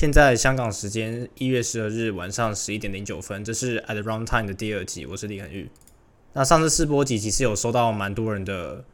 现在香港时间一月十二日晚上十一点零九分，这是 At Round Time 的第二集，我是李恒玉。那上次试播集其实有收到蛮多人的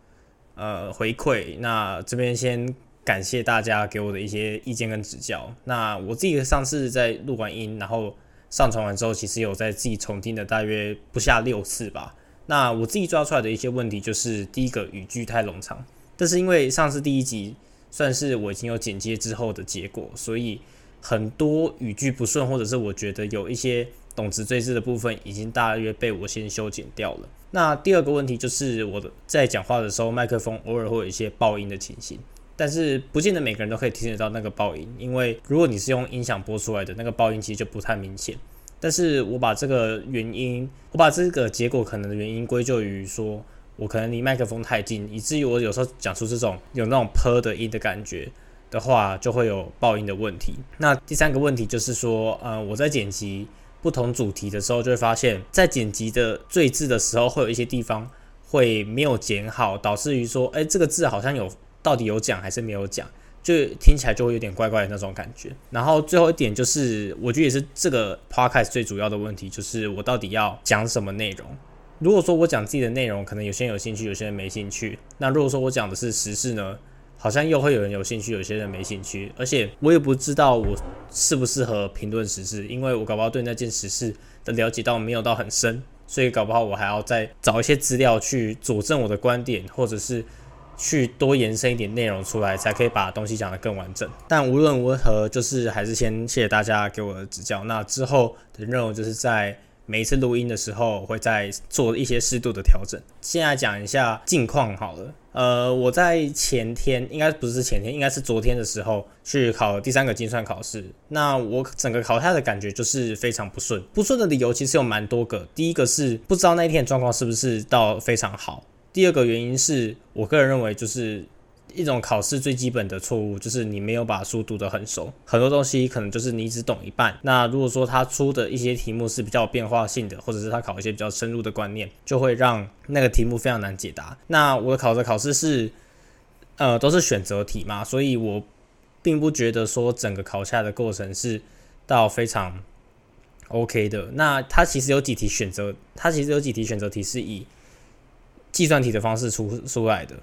呃回馈，那这边先感谢大家给我的一些意见跟指教。那我自己上次在录完音，然后上传完之后，其实有在自己重听的大约不下六次吧。那我自己抓出来的一些问题，就是第一个语句太冗长，但是因为上次第一集算是我已经有剪接之后的结果，所以很多语句不顺，或者是我觉得有一些动词赘字的部分，已经大约被我先修剪掉了。那第二个问题就是我的在讲话的时候，麦克风偶尔会有一些爆音的情形，但是不见得每个人都可以听得到那个爆音，因为如果你是用音响播出来的，那个爆音其实就不太明显。但是我把这个原因，我把这个结果可能的原因归咎于说，我可能离麦克风太近，以至于我有时候讲出这种有那种泼的音的感觉的话，就会有爆音的问题。那第三个问题就是说，呃，我在剪辑不同主题的时候，就会发现，在剪辑的最字的时候，会有一些地方会没有剪好，导致于说，哎，这个字好像有到底有讲还是没有讲。就听起来就会有点怪怪的那种感觉。然后最后一点就是，我觉得也是这个 podcast 最主要的问题，就是我到底要讲什么内容。如果说我讲自己的内容，可能有些人有兴趣，有些人没兴趣。那如果说我讲的是时事呢，好像又会有人有兴趣，有些人没兴趣。而且我也不知道我适不适合评论时事，因为我搞不好对那件时事的了解到没有到很深，所以搞不好我还要再找一些资料去佐证我的观点，或者是。去多延伸一点内容出来，才可以把东西讲得更完整。但无论如何，就是还是先谢谢大家给我的指教。那之后的任务就是在每一次录音的时候，会再做一些适度的调整。现在讲一下近况好了。呃，我在前天，应该不是前天，应该是昨天的时候去考第三个精算考试。那我整个考下的感觉就是非常不顺。不顺的理由其实有蛮多个。第一个是不知道那一天状况是不是到非常好。第二个原因是我个人认为，就是一种考试最基本的错误，就是你没有把书读得很熟，很多东西可能就是你只懂一半。那如果说他出的一些题目是比较有变化性的，或者是他考一些比较深入的观念，就会让那个题目非常难解答。那我考的考试是，呃，都是选择题嘛，所以我并不觉得说整个考下的过程是到非常 OK 的。那它其实有几题选择，它其实有几题选择题是以。计算题的方式出出来的，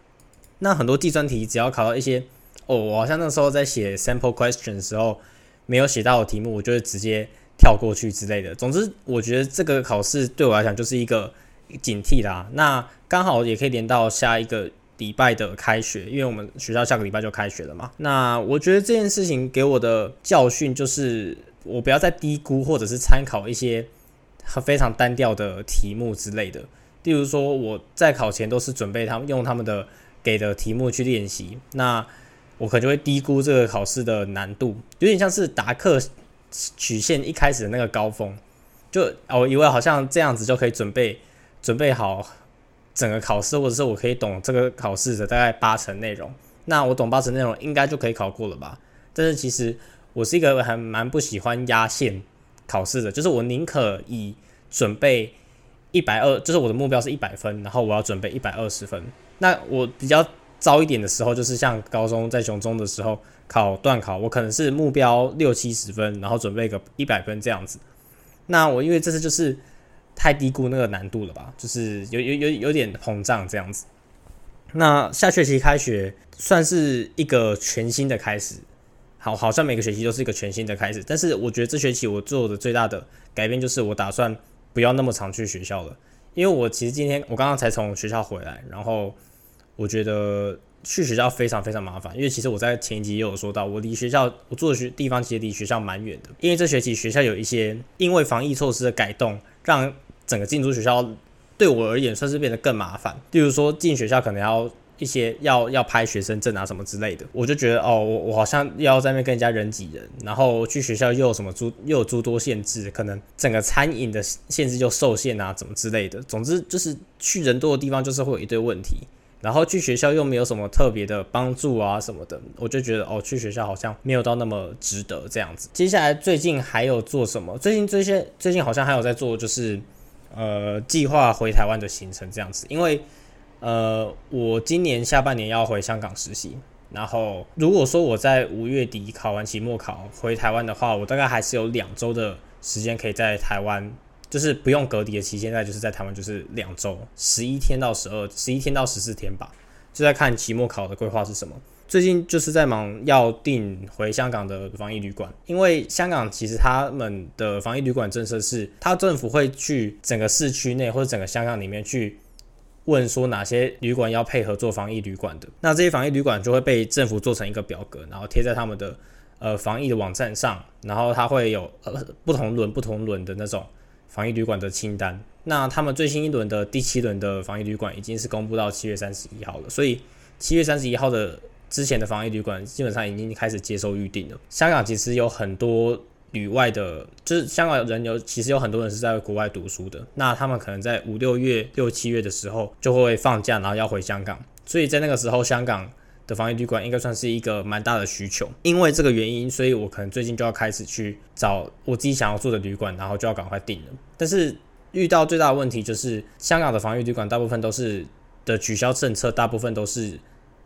那很多计算题只要考到一些哦，我好像那时候在写 sample question 的时候没有写到的题目，我就会直接跳过去之类的。总之，我觉得这个考试对我来讲就是一个警惕啦。那刚好也可以连到下一个礼拜的开学，因为我们学校下个礼拜就开学了嘛。那我觉得这件事情给我的教训就是，我不要再低估或者是参考一些非常单调的题目之类的。例如说，我在考前都是准备他们用他们的给的题目去练习，那我可能就会低估这个考试的难度，有点像是达克曲线一开始的那个高峰，就我以为好像这样子就可以准备准备好整个考试，或者是我可以懂这个考试的大概八成内容，那我懂八成内容应该就可以考过了吧？但是其实我是一个还蛮不喜欢压线考试的，就是我宁可以准备。一百二，就是我的目标是一百分，然后我要准备一百二十分。那我比较糟一点的时候，就是像高中在雄中的时候考段考，我可能是目标六七十分，然后准备个一百分这样子。那我因为这次就是太低估那个难度了吧，就是有有有有点膨胀这样子。那下学期开学算是一个全新的开始，好，好像每个学期都是一个全新的开始。但是我觉得这学期我做的最大的改变就是我打算。不要那么常去学校了，因为我其实今天我刚刚才从学校回来，然后我觉得去学校非常非常麻烦，因为其实我在前一集也有说到，我离学校我住的学地方其实离学校蛮远的，因为这学期学校有一些因为防疫措施的改动，让整个进出学校对我而言算是变得更麻烦，例如说进学校可能要。一些要要拍学生证啊什么之类的，我就觉得哦，我我好像要在那跟人家人挤人，然后去学校又有什么诸又有诸多限制，可能整个餐饮的限制就受限啊，怎么之类的。总之就是去人多的地方就是会有一堆问题，然后去学校又没有什么特别的帮助啊什么的，我就觉得哦，去学校好像没有到那么值得这样子。接下来最近还有做什么？最近这些最近好像还有在做，就是呃计划回台湾的行程这样子，因为。呃，我今年下半年要回香港实习，然后如果说我在五月底考完期末考回台湾的话，我大概还是有两周的时间可以在台湾，就是不用隔离的期间，在就是在台湾就是两周，十一天到十二，十一天到十四天吧，就在看期末考的规划是什么。最近就是在忙要订回香港的防疫旅馆，因为香港其实他们的防疫旅馆政策是，他政府会去整个市区内或者整个香港里面去问说哪些旅馆要配合做防疫旅馆的，那这些防疫旅馆就会被政府做成一个表格，然后贴在他们的呃防疫的网站上，然后它会有呃不同轮不同轮的那种防疫旅馆的清单。那他们最新一轮的第七轮的防疫旅馆已经是公布到七月三十一号了，所以七月三十一号的。之前的防疫旅馆基本上已经开始接受预定了。香港其实有很多旅外的，就是香港人有其实有很多人是在国外读书的，那他们可能在五六月、六七月的时候就会放假，然后要回香港，所以在那个时候，香港的防疫旅馆应该算是一个蛮大的需求。因为这个原因，所以我可能最近就要开始去找我自己想要住的旅馆，然后就要赶快订了。但是遇到最大的问题就是，香港的防疫旅馆大部分都是的取消政策，大部分都是。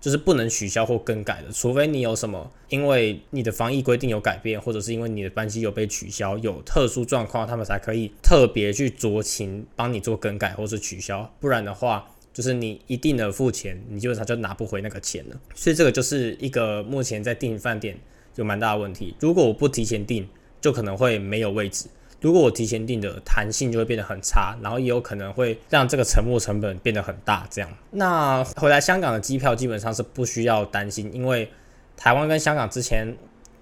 就是不能取消或更改的，除非你有什么，因为你的防疫规定有改变，或者是因为你的班机有被取消，有特殊状况，他们才可以特别去酌情帮你做更改或是取消。不然的话，就是你一定的付钱，你基本上就拿不回那个钱了。所以这个就是一个目前在订饭店有蛮大的问题。如果我不提前订，就可能会没有位置。如果我提前订的弹性就会变得很差，然后也有可能会让这个沉没成本变得很大。这样，那回来香港的机票基本上是不需要担心，因为台湾跟香港之前，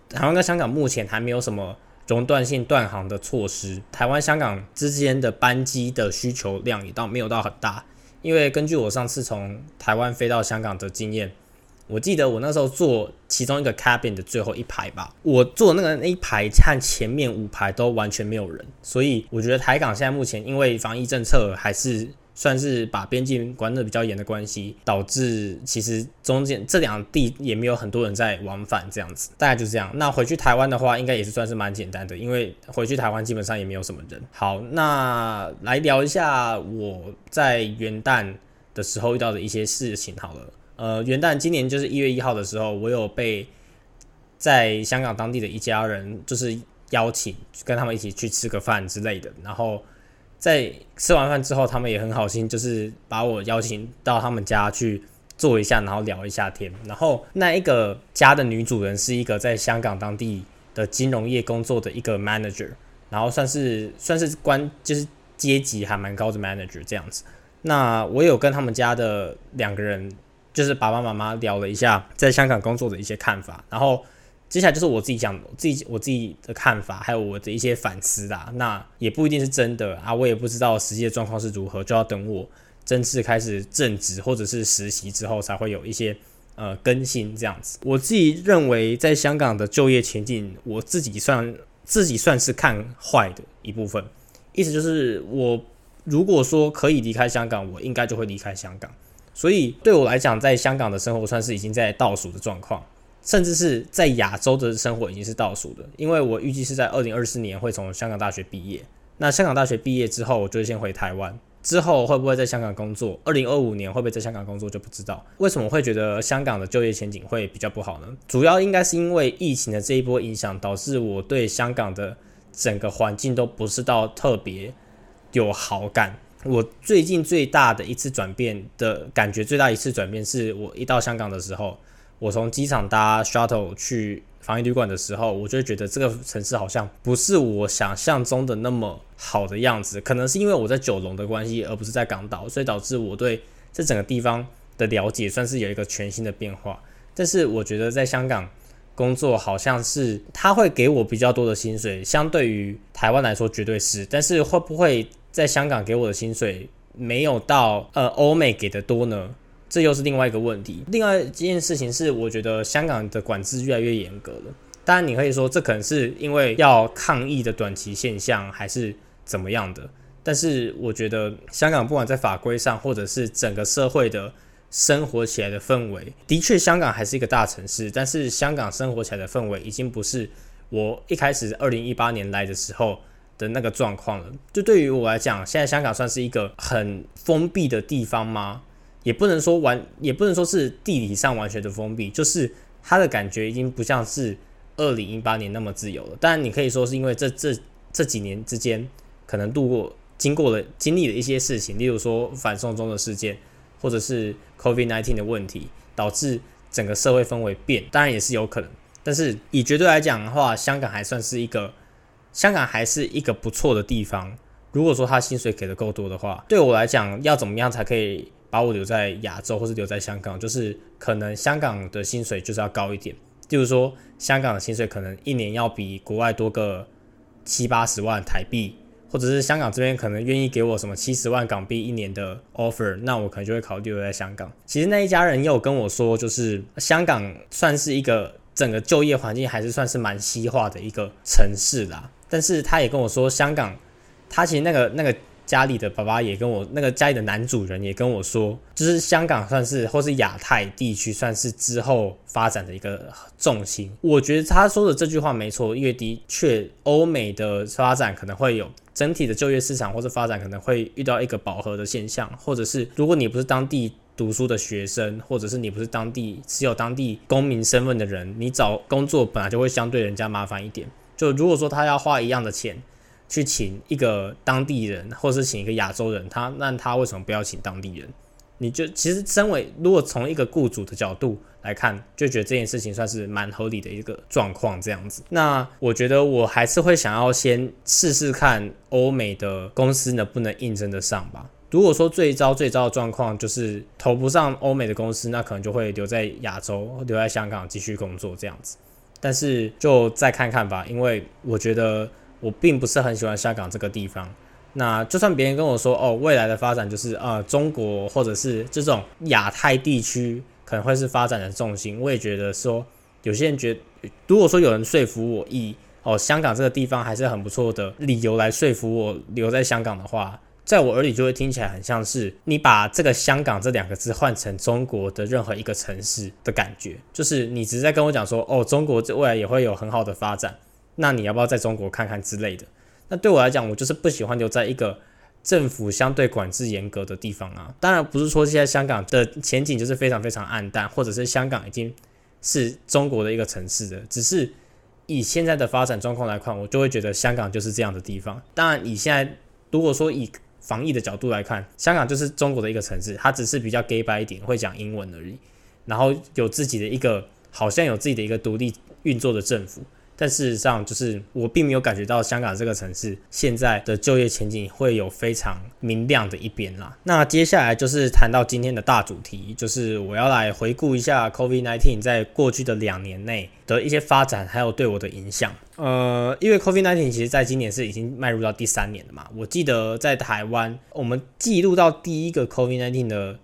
台湾跟香港目前还没有什么熔断性断航的措施。台湾香港之间的班机的需求量也到没有到很大，因为根据我上次从台湾飞到香港的经验。我记得我那时候坐其中一个 cabin 的最后一排吧，我坐那个那一排看前面五排都完全没有人，所以我觉得台港现在目前因为防疫政策还是算是把边境管得比较严的关系，导致其实中间这两地也没有很多人在往返这样子，大概就是这样。那回去台湾的话，应该也是算是蛮简单的，因为回去台湾基本上也没有什么人。好，那来聊一下我在元旦的时候遇到的一些事情好了。呃，元旦今年就是一月一号的时候，我有被在香港当地的一家人就是邀请跟他们一起去吃个饭之类的。然后在吃完饭之后，他们也很好心，就是把我邀请到他们家去坐一下，然后聊一下天。然后那一个家的女主人是一个在香港当地的金融业工作的一个 manager，然后算是算是官，就是阶级还蛮高的 manager 这样子。那我有跟他们家的两个人。就是爸爸妈妈聊了一下在香港工作的一些看法，然后接下来就是我自己讲自己我自己的看法，还有我的一些反思啦。那也不一定是真的啊，我也不知道实际的状况是如何，就要等我正式开始正职或者是实习之后，才会有一些呃更新这样子。我自己认为在香港的就业前景，我自己算自己算是看坏的一部分，意思就是我如果说可以离开香港，我应该就会离开香港。所以对我来讲，在香港的生活算是已经在倒数的状况，甚至是在亚洲的生活已经是倒数的。因为我预计是在二零二四年会从香港大学毕业。那香港大学毕业之后，我就先回台湾。之后会不会在香港工作？二零二五年会不会在香港工作就不知道。为什么会觉得香港的就业前景会比较不好呢？主要应该是因为疫情的这一波影响，导致我对香港的整个环境都不是到特别有好感。我最近最大的一次转变的感觉，最大一次转变是我一到香港的时候，我从机场搭 shuttle 去防疫旅馆的时候，我就觉得这个城市好像不是我想象中的那么好的样子。可能是因为我在九龙的关系，而不是在港岛，所以导致我对这整个地方的了解算是有一个全新的变化。但是我觉得在香港工作好像是他会给我比较多的薪水，相对于台湾来说绝对是，但是会不会？在香港给我的薪水没有到呃欧美给的多呢，这又是另外一个问题。另外一件事情是，我觉得香港的管制越来越严格了。当然，你可以说这可能是因为要抗议的短期现象，还是怎么样的。但是，我觉得香港不管在法规上，或者是整个社会的生活起来的氛围，的确香港还是一个大城市。但是，香港生活起来的氛围已经不是我一开始二零一八年来的时候。的那个状况了，就对于我来讲，现在香港算是一个很封闭的地方吗？也不能说完，也不能说是地理上完全的封闭，就是它的感觉已经不像是二零一八年那么自由了。当然，你可以说是因为这这这几年之间可能度过、经过了、经历了一些事情，例如说反送中的事件，或者是 COVID nineteen 的问题，导致整个社会氛围变，当然也是有可能。但是以绝对来讲的话，香港还算是一个，香港还是一个不错的地方。如果说他薪水给的够多的话，对我来讲，要怎么样才可以？把我留在亚洲，或是留在香港，就是可能香港的薪水就是要高一点。就是说，香港的薪水可能一年要比国外多个七八十万台币，或者是香港这边可能愿意给我什么七十万港币一年的 offer，那我可能就会考虑留在香港。其实那一家人也有跟我说，就是香港算是一个整个就业环境还是算是蛮西化的一个城市啦。但是他也跟我说，香港他其实那个那个。家里的爸爸也跟我，那个家里的男主人也跟我说，就是香港算是或是亚太地区算是之后发展的一个重心。我觉得他说的这句话没错，因为的确欧美的发展可能会有整体的就业市场或者发展可能会遇到一个饱和的现象，或者是如果你不是当地读书的学生，或者是你不是当地持有当地公民身份的人，你找工作本来就会相对人家麻烦一点。就如果说他要花一样的钱。去请一个当地人，或是请一个亚洲人，他那他为什么不要请当地人？你就其实身为如果从一个雇主的角度来看，就觉得这件事情算是蛮合理的一个状况这样子。那我觉得我还是会想要先试试看欧美的公司能不能应征得上吧。如果说最糟最糟的状况就是投不上欧美的公司，那可能就会留在亚洲，留在香港继续工作这样子。但是就再看看吧，因为我觉得。我并不是很喜欢香港这个地方。那就算别人跟我说，哦，未来的发展就是呃中国或者是这种亚太地区可能会是发展的重心，我也觉得说，有些人觉，如果说有人说服我以哦香港这个地方还是很不错的理由来说服我留在香港的话，在我耳里就会听起来很像是你把这个香港这两个字换成中国的任何一个城市的感觉，就是你只是在跟我讲说，哦，中国这未来也会有很好的发展。那你要不要在中国看看之类的？那对我来讲，我就是不喜欢留在一个政府相对管制严格的地方啊。当然不是说现在香港的前景就是非常非常暗淡，或者是香港已经是中国的一个城市的，只是以现在的发展状况来看，我就会觉得香港就是这样的地方。当然，以现在如果说以防疫的角度来看，香港就是中国的一个城市，它只是比较 gay 白一点，会讲英文而已，然后有自己的一个好像有自己的一个独立运作的政府。但事实上，就是我并没有感觉到香港这个城市现在的就业前景会有非常明亮的一边啦。那接下来就是谈到今天的大主题，就是我要来回顾一下 COVID-19 在过去的两年内的一些发展，还有对我的影响。呃，因为 COVID-19 其实在今年是已经迈入到第三年了嘛。我记得在台湾，我们记录到第一个 COVID-19 的。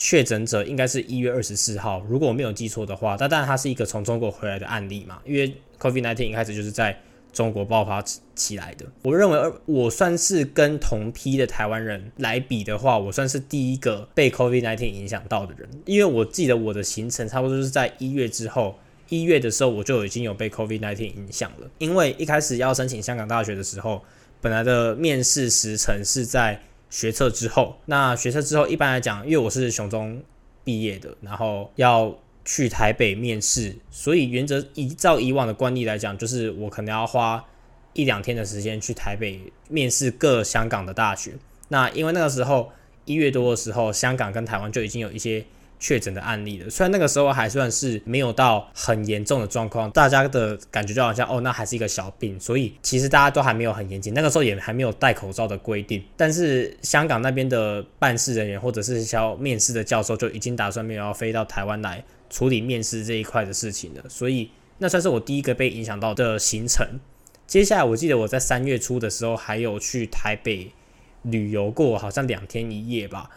确诊者应该是一月二十四号，如果我没有记错的话。但当然，它是一个从中国回来的案例嘛，因为 Covid nineteen 一开始就是在中国爆发起来的。我认为，我算是跟同批的台湾人来比的话，我算是第一个被 Covid nineteen 影响到的人。因为我记得我的行程差不多是在一月之后，一月的时候我就已经有被 Covid nineteen 影响了。因为一开始要申请香港大学的时候，本来的面试时程是在。学测之后，那学测之后，一般来讲，因为我是雄中毕业的，然后要去台北面试，所以原则依照以往的惯例来讲，就是我可能要花一两天的时间去台北面试各香港的大学。那因为那个时候一月多的时候，香港跟台湾就已经有一些。确诊的案例了，虽然那个时候还算是没有到很严重的状况，大家的感觉就好像哦，那还是一个小病，所以其实大家都还没有很严谨。那个时候也还没有戴口罩的规定，但是香港那边的办事人员或者是要面试的教授就已经打算没有要飞到台湾来处理面试这一块的事情了，所以那算是我第一个被影响到的行程。接下来我记得我在三月初的时候还有去台北旅游过，好像两天一夜吧。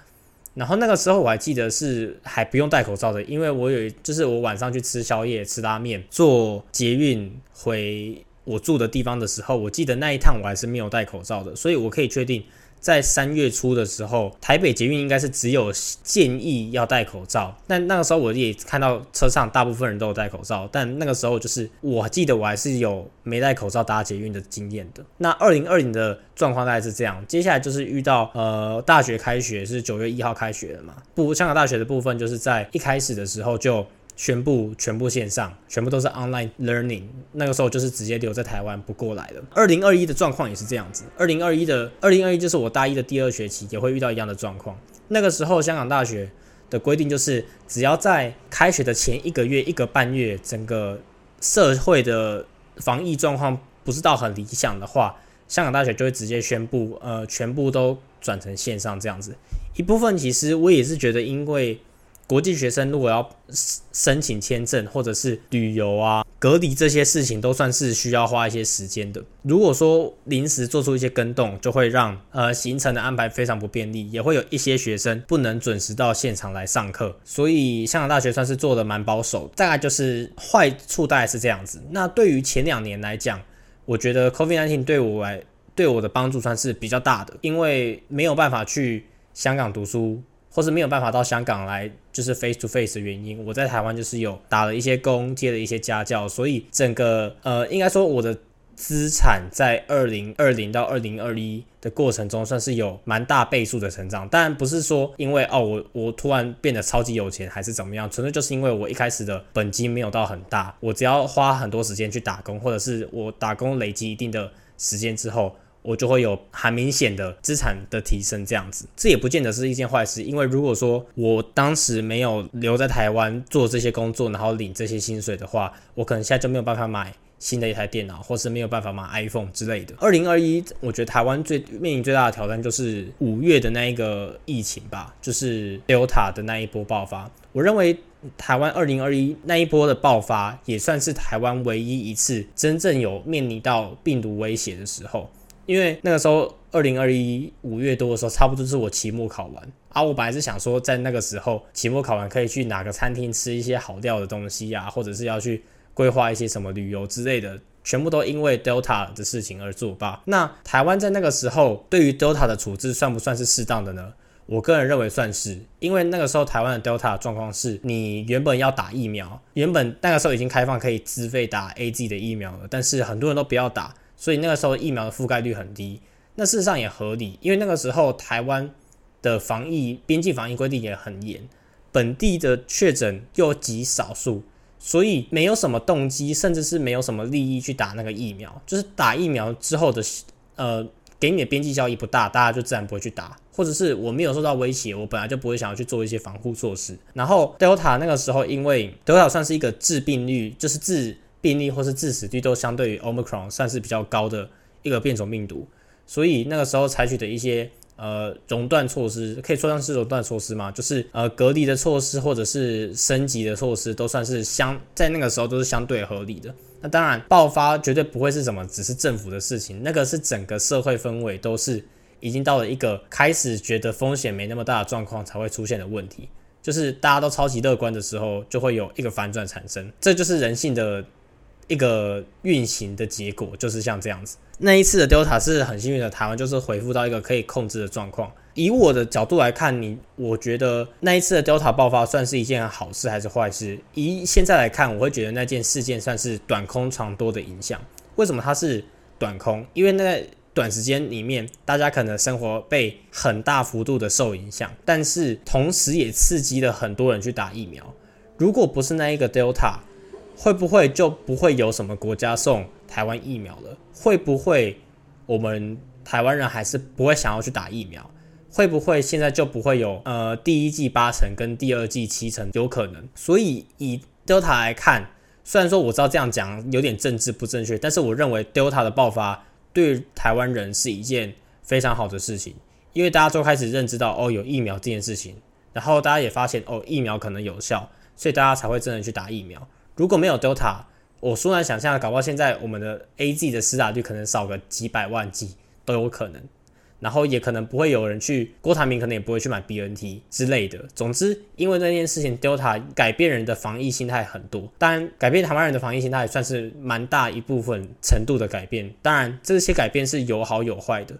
然后那个时候我还记得是还不用戴口罩的，因为我有就是我晚上去吃宵夜吃拉面，坐捷运回我住的地方的时候，我记得那一趟我还是没有戴口罩的，所以我可以确定在三月初的时候，台北捷运应该是只有建议要戴口罩，但那个时候我也看到车上大部分人都有戴口罩，但那个时候就是我记得我还是有没戴口罩搭捷运的经验的。那二零二零的状况大概是这样，接下来就是遇到呃大学开学是九月一号开学了嘛，不香港大学的部分就是在一开始的时候就。宣布全部线上，全部都是 online learning。那个时候就是直接留在台湾不过来了。二零二一的状况也是这样子。二零二一的二零二一就是我大一的第二学期也会遇到一样的状况。那个时候香港大学的规定就是，只要在开学的前一个月、一个半月，整个社会的防疫状况不是到很理想的话，香港大学就会直接宣布，呃，全部都转成线上这样子。一部分其实我也是觉得，因为。国际学生如果要申请签证或者是旅游啊、隔离这些事情，都算是需要花一些时间的。如果说临时做出一些更动，就会让呃行程的安排非常不便利，也会有一些学生不能准时到现场来上课。所以香港大学算是做的蛮保守，大概就是坏处大概是这样子。那对于前两年来讲，我觉得 COVID-19 对我来对我的帮助算是比较大的，因为没有办法去香港读书。或是没有办法到香港来，就是 face to face 的原因。我在台湾就是有打了一些工，接了一些家教，所以整个呃，应该说我的资产在二零二零到二零二一的过程中，算是有蛮大倍数的成长。当然不是说因为哦，我我突然变得超级有钱，还是怎么样，纯粹就是因为我一开始的本金没有到很大，我只要花很多时间去打工，或者是我打工累积一定的时间之后。我就会有很明显的资产的提升，这样子，这也不见得是一件坏事。因为如果说我当时没有留在台湾做这些工作，然后领这些薪水的话，我可能现在就没有办法买新的一台电脑，或是没有办法买 iPhone 之类的。二零二一，我觉得台湾最面临最大的挑战就是五月的那一个疫情吧，就是 Delta 的那一波爆发。我认为台湾二零二一那一波的爆发，也算是台湾唯一一次真正有面临到病毒威胁的时候。因为那个时候，二零二一五月多的时候，差不多是我期末考完啊。我本来是想说，在那个时候期末考完，可以去哪个餐厅吃一些好料的东西啊，或者是要去规划一些什么旅游之类的，全部都因为 Delta 的事情而作罢。那台湾在那个时候对于 Delta 的处置算不算是适当的呢？我个人认为算是，因为那个时候台湾的 Delta 状况是，你原本要打疫苗，原本那个时候已经开放可以自费打 A G 的疫苗了，但是很多人都不要打。所以那个时候疫苗的覆盖率很低，那事实上也合理，因为那个时候台湾的防疫边境防疫规定也很严，本地的确诊又极少数，所以没有什么动机，甚至是没有什么利益去打那个疫苗。就是打疫苗之后的呃，给你的边际效益不大，大家就自然不会去打，或者是我没有受到威胁，我本来就不会想要去做一些防护措施。然后 Delta 那个时候，因为 Delta 算是一个致病率，就是致病例或是致死率都相对于 Omicron 算是比较高的一个变种病毒，所以那个时候采取的一些呃熔断措施，可以说上是熔断措施吗，就是呃隔离的措施或者是升级的措施，都算是相在那个时候都是相对合理的。那当然爆发绝对不会是什么只是政府的事情，那个是整个社会氛围都是已经到了一个开始觉得风险没那么大的状况才会出现的问题，就是大家都超级乐观的时候，就会有一个反转产生，这就是人性的。一个运行的结果就是像这样子。那一次的 Delta 是很幸运的，台湾就是恢复到一个可以控制的状况。以我的角度来看，你我觉得那一次的 Delta 爆发算是一件好事还是坏事？以现在来看，我会觉得那件事件算是短空长多的影响。为什么它是短空？因为那短时间里面，大家可能生活被很大幅度的受影响，但是同时也刺激了很多人去打疫苗。如果不是那一个 Delta，会不会就不会有什么国家送台湾疫苗了？会不会我们台湾人还是不会想要去打疫苗？会不会现在就不会有呃第一季八成跟第二季七成有可能？所以以 Delta 来看，虽然说我知道这样讲有点政治不正确，但是我认为 Delta 的爆发对台湾人是一件非常好的事情，因为大家都开始认知到哦有疫苗这件事情，然后大家也发现哦疫苗可能有效，所以大家才会真的去打疫苗。如果没有 Delta，我突然想象，搞不好现在我们的 A G 的施打率可能少个几百万剂都有可能，然后也可能不会有人去，郭台铭可能也不会去买 B N T 之类的。总之，因为那件事情，Delta 改变人的防疫心态很多，当然改变台湾人的防疫心态算是蛮大一部分程度的改变。当然，这些改变是有好有坏的。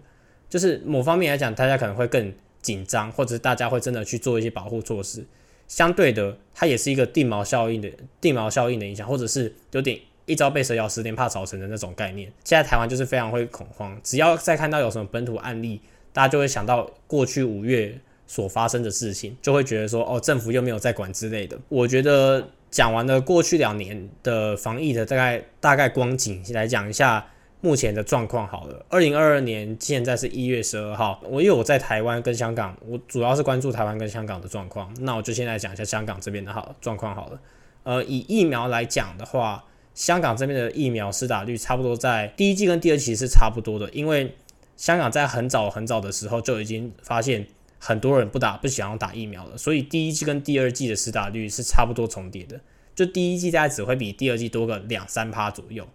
就是某方面来讲，大家可能会更紧张，或者是大家会真的去做一些保护措施。相对的，它也是一个定锚效应的定锚效应的影响，或者是有点一朝被蛇咬，十年怕草绳的那种概念。现在台湾就是非常会恐慌，只要再看到有什么本土案例，大家就会想到过去五月所发生的事情，就会觉得说，哦，政府又没有在管之类的。我觉得讲完了过去两年的防疫的大概大概光景，来讲一下。目前的状况好了，二零二二年现在是一月十二号，我因为我在台湾跟香港，我主要是关注台湾跟香港的状况，那我就现在讲一下香港这边的好状况好了。呃，以疫苗来讲的话，香港这边的疫苗施打率差不多在第一季跟第二期是差不多的，因为香港在很早很早的时候就已经发现很多人不打不想要打疫苗了，所以第一季跟第二季的施打率是差不多重叠的，就第一季大概只会比第二季多个两三趴左右。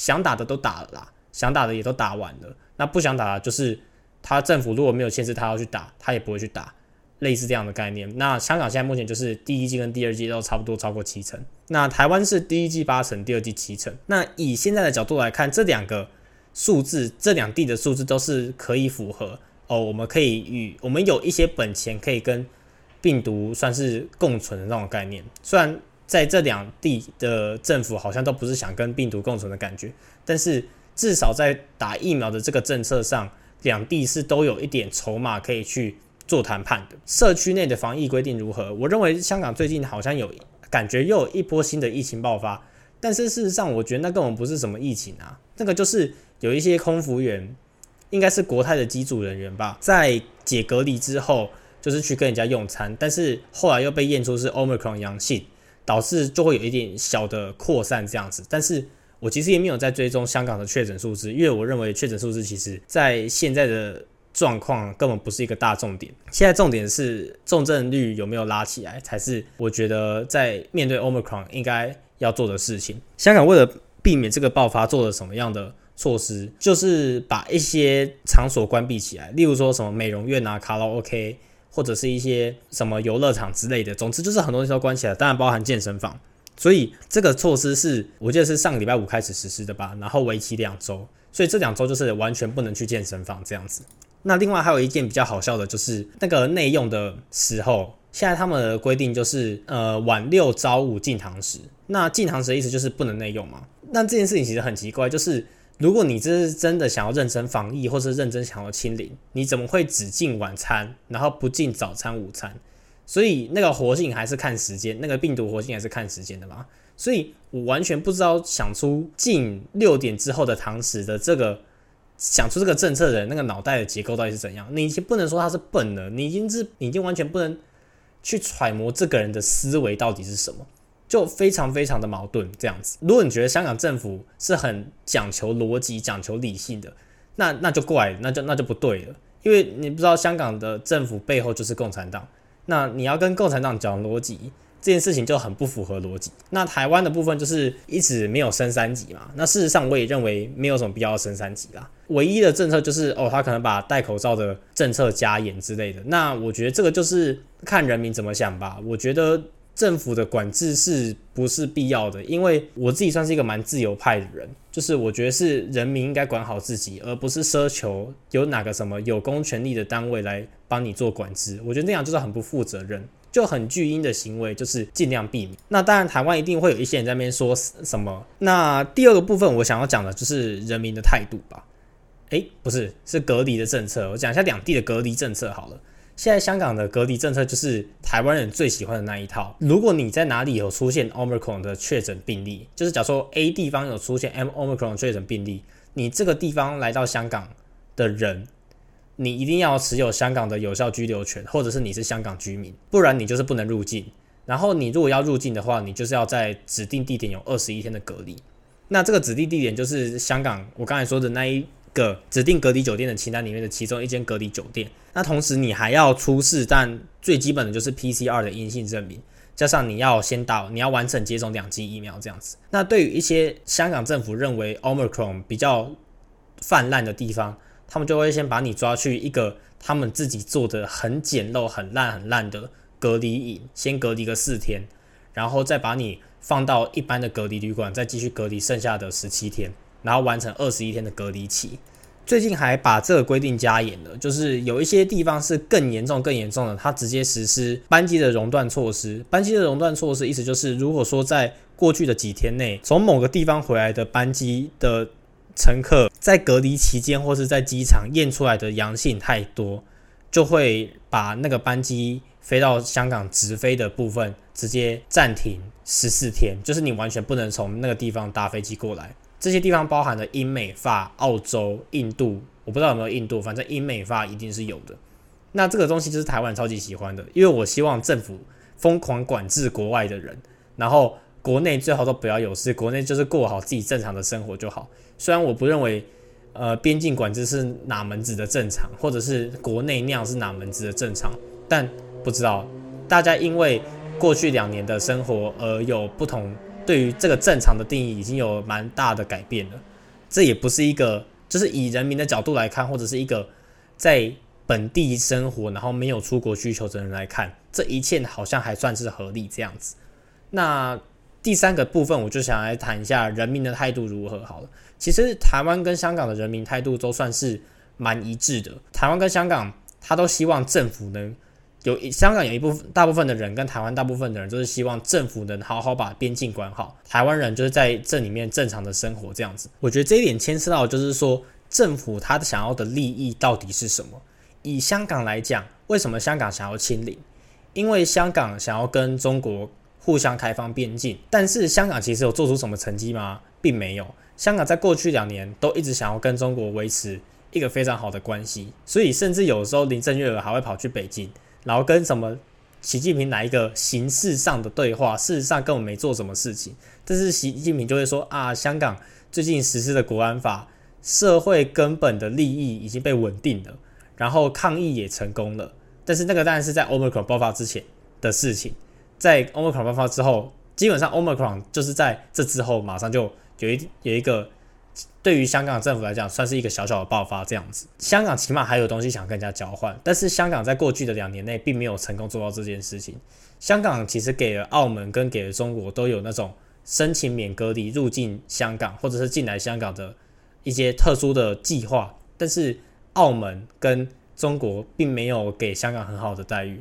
想打的都打了啦，想打的也都打完了。那不想打的，就是他政府如果没有限制他要去打，他也不会去打，类似这样的概念。那香港现在目前就是第一季跟第二季都差不多超过七成。那台湾是第一季八成，第二季七成。那以现在的角度来看，这两个数字，这两地的数字都是可以符合哦。我们可以与我们有一些本钱可以跟病毒算是共存的那种概念，虽然。在这两地的政府好像都不是想跟病毒共存的感觉，但是至少在打疫苗的这个政策上，两地是都有一点筹码可以去做谈判的。社区内的防疫规定如何？我认为香港最近好像有感觉又有一波新的疫情爆发，但是事实上我觉得那根本不是什么疫情啊，那个就是有一些空服员，应该是国泰的机组人员吧，在解隔离之后就是去跟人家用餐，但是后来又被验出是 Omicron 阳性。导致就会有一点小的扩散这样子，但是我其实也没有在追踪香港的确诊数字，因为我认为确诊数字其实在现在的状况根本不是一个大重点，现在重点是重症率有没有拉起来才是我觉得在面对 Omicron 应该要做的事情。香港为了避免这个爆发，做了什么样的措施？就是把一些场所关闭起来，例如说什么美容院啊、卡拉 OK。或者是一些什么游乐场之类的，总之就是很多东西都关起来，当然包含健身房。所以这个措施是我记得是上礼拜五开始实施的吧，然后为期两周，所以这两周就是完全不能去健身房这样子。那另外还有一件比较好笑的，就是那个内用的时候，现在他们的规定就是呃晚六早五进堂时，那进堂时的意思就是不能内用嘛。那这件事情其实很奇怪，就是。如果你这是真的想要认真防疫，或是认真想要清零，你怎么会只进晚餐，然后不进早餐、午餐？所以那个活性还是看时间，那个病毒活性还是看时间的嘛。所以我完全不知道想出近六点之后的堂食的这个想出这个政策的人，那个脑袋的结构到底是怎样？你已经不能说他是笨了，你已经是你已经完全不能去揣摩这个人的思维到底是什么。就非常非常的矛盾这样子。如果你觉得香港政府是很讲求逻辑、讲求理性的，那那就怪，那就那就不对了。因为你不知道香港的政府背后就是共产党，那你要跟共产党讲逻辑，这件事情就很不符合逻辑。那台湾的部分就是一直没有升三级嘛。那事实上我也认为没有什么必要升三级啦。唯一的政策就是哦，他可能把戴口罩的政策加严之类的。那我觉得这个就是看人民怎么想吧。我觉得。政府的管制是不是必要的？因为我自己算是一个蛮自由派的人，就是我觉得是人民应该管好自己，而不是奢求有哪个什么有公权力的单位来帮你做管制。我觉得那样就是很不负责任，就很巨婴的行为，就是尽量避免。那当然，台湾一定会有一些人在那边说什么。那第二个部分，我想要讲的就是人民的态度吧。诶，不是，是隔离的政策。我讲一下两地的隔离政策好了。现在香港的隔离政策就是台湾人最喜欢的那一套。如果你在哪里有出现 Omicron 的确诊病例，就是假如说 A 地方有出现 M Omicron 确诊病例，你这个地方来到香港的人，你一定要持有香港的有效居留权，或者是你是香港居民，不然你就是不能入境。然后你如果要入境的话，你就是要在指定地点有二十一天的隔离。那这个指定地点就是香港我刚才说的那一。个指定隔离酒店的清单里面的其中一间隔离酒店，那同时你还要出示，但最基本的就是 PCR 的阴性证明，加上你要先到，你要完成接种两剂疫苗这样子。那对于一些香港政府认为 Omicron 比较泛滥的地方，他们就会先把你抓去一个他们自己做的很简陋、很烂、很烂的隔离营，先隔离个四天，然后再把你放到一般的隔离旅馆，再继续隔离剩下的十七天。然后完成二十一天的隔离期，最近还把这个规定加严了，就是有一些地方是更严重、更严重的，它直接实施班机的熔断措施。班机的熔断措施意思就是，如果说在过去的几天内从某个地方回来的班机的乘客在隔离期间或是在机场验出来的阳性太多，就会把那个班机飞到香港直飞的部分直接暂停十四天，就是你完全不能从那个地方搭飞机过来。这些地方包含了英美法、澳洲、印度，我不知道有没有印度，反正英美法一定是有的。那这个东西就是台湾超级喜欢的，因为我希望政府疯狂管制国外的人，然后国内最好都不要有事，国内就是过好自己正常的生活就好。虽然我不认为，呃，边境管制是哪门子的正常，或者是国内那样是哪门子的正常，但不知道大家因为过去两年的生活而有不同。对于这个正常的定义已经有蛮大的改变了，这也不是一个，就是以人民的角度来看，或者是一个在本地生活然后没有出国需求的人来看，这一切好像还算是合理这样子。那第三个部分，我就想来谈一下人民的态度如何好了。其实台湾跟香港的人民态度都算是蛮一致的，台湾跟香港他都希望政府能。有香港有一部分大部分的人跟台湾大部分的人都是希望政府能好好把边境管好，台湾人就是在这里面正常的生活这样子。我觉得这一点牵涉到就是说政府他想要的利益到底是什么？以香港来讲，为什么香港想要清零？因为香港想要跟中国互相开放边境，但是香港其实有做出什么成绩吗？并没有。香港在过去两年都一直想要跟中国维持一个非常好的关系，所以甚至有时候林郑月娥还会跑去北京。然后跟什么习近平来一个形式上的对话，事实上根本没做什么事情。但是习近平就会说啊，香港最近实施的国安法，社会根本的利益已经被稳定了，然后抗议也成功了。但是那个当然是在 Omicron 爆发之前的事情，在 Omicron 爆发之后，基本上 Omicron 就是在这之后马上就有一有一个。对于香港政府来讲，算是一个小小的爆发这样子。香港起码还有东西想跟人家交换，但是香港在过去的两年内并没有成功做到这件事情。香港其实给了澳门跟给了中国都有那种申请免隔离入境香港或者是进来香港的一些特殊的计划，但是澳门跟中国并没有给香港很好的待遇。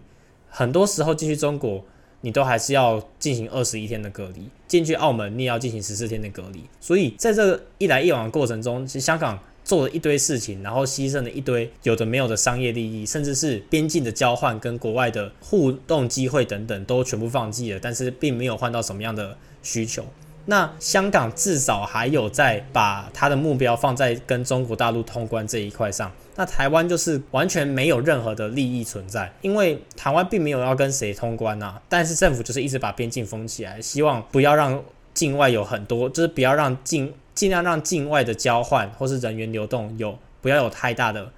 很多时候进去中国。你都还是要进行二十一天的隔离，进去澳门你也要进行十四天的隔离，所以在这一来一往的过程中，其实香港做了一堆事情，然后牺牲了一堆有的没有的商业利益，甚至是边境的交换跟国外的互动机会等等，都全部放弃了，但是并没有换到什么样的需求。那香港至少还有在把它的目标放在跟中国大陆通关这一块上，那台湾就是完全没有任何的利益存在，因为台湾并没有要跟谁通关啊，但是政府就是一直把边境封起来，希望不要让境外有很多，就是不要让境尽量让境外的交换或是人员流动有不要有太大的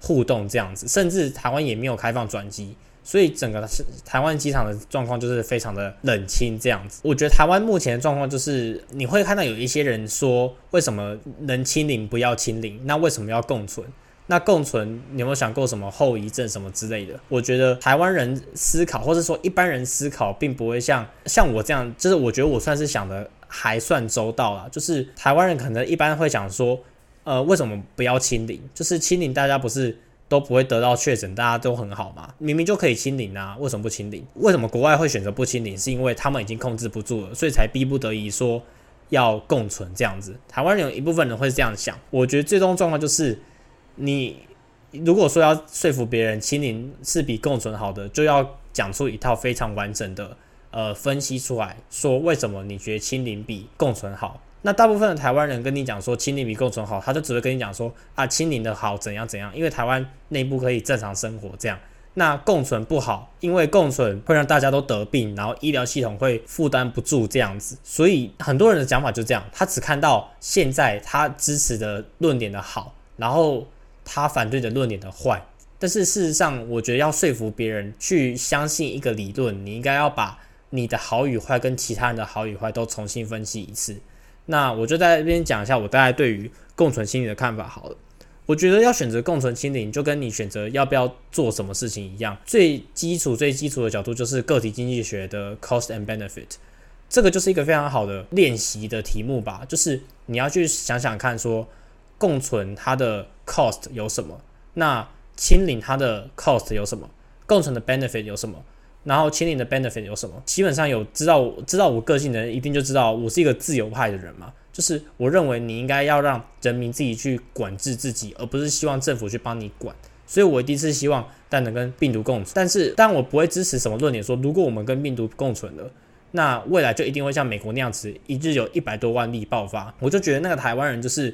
互动这样子，甚至台湾也没有开放转机。所以整个是台湾机场的状况就是非常的冷清这样子。我觉得台湾目前的状况就是，你会看到有一些人说，为什么能清零不要清零？那为什么要共存？那共存你有没有想过什么后遗症什么之类的？我觉得台湾人思考，或者说一般人思考，并不会像像我这样，就是我觉得我算是想的还算周到了。就是台湾人可能一般会想说，呃，为什么不要清零？就是清零，大家不是。都不会得到确诊，大家都很好嘛，明明就可以清零啊，为什么不清零？为什么国外会选择不清零？是因为他们已经控制不住了，所以才逼不得已说要共存这样子。台湾人有一部分人会这样想，我觉得最终状况就是，你如果说要说服别人清零是比共存好的，就要讲出一套非常完整的呃分析出来，说为什么你觉得清零比共存好。那大部分的台湾人跟你讲说清零比共存好，他就只会跟你讲说啊清零的好怎样怎样，因为台湾内部可以正常生活这样。那共存不好，因为共存会让大家都得病，然后医疗系统会负担不住这样子。所以很多人的讲法就这样，他只看到现在他支持的论点的好，然后他反对的论点的坏。但是事实上，我觉得要说服别人去相信一个理论，你应该要把你的好与坏跟其他人的好与坏都重新分析一次。那我就在这边讲一下我大概对于共存清零的看法好了。我觉得要选择共存清零，就跟你选择要不要做什么事情一样，最基础、最基础的角度就是个体经济学的 cost and benefit。这个就是一个非常好的练习的题目吧，就是你要去想想看，说共存它的 cost 有什么？那清零它的 cost 有什么？共存的 benefit 有什么？然后清零的 benefit 有什么？基本上有知道知道我个性的人，一定就知道我是一个自由派的人嘛。就是我认为你应该要让人民自己去管制自己，而不是希望政府去帮你管。所以我一定是希望但能跟病毒共存。但是，但我不会支持什么论点说，如果我们跟病毒共存了，那未来就一定会像美国那样子，一日有一百多万例爆发。我就觉得那个台湾人就是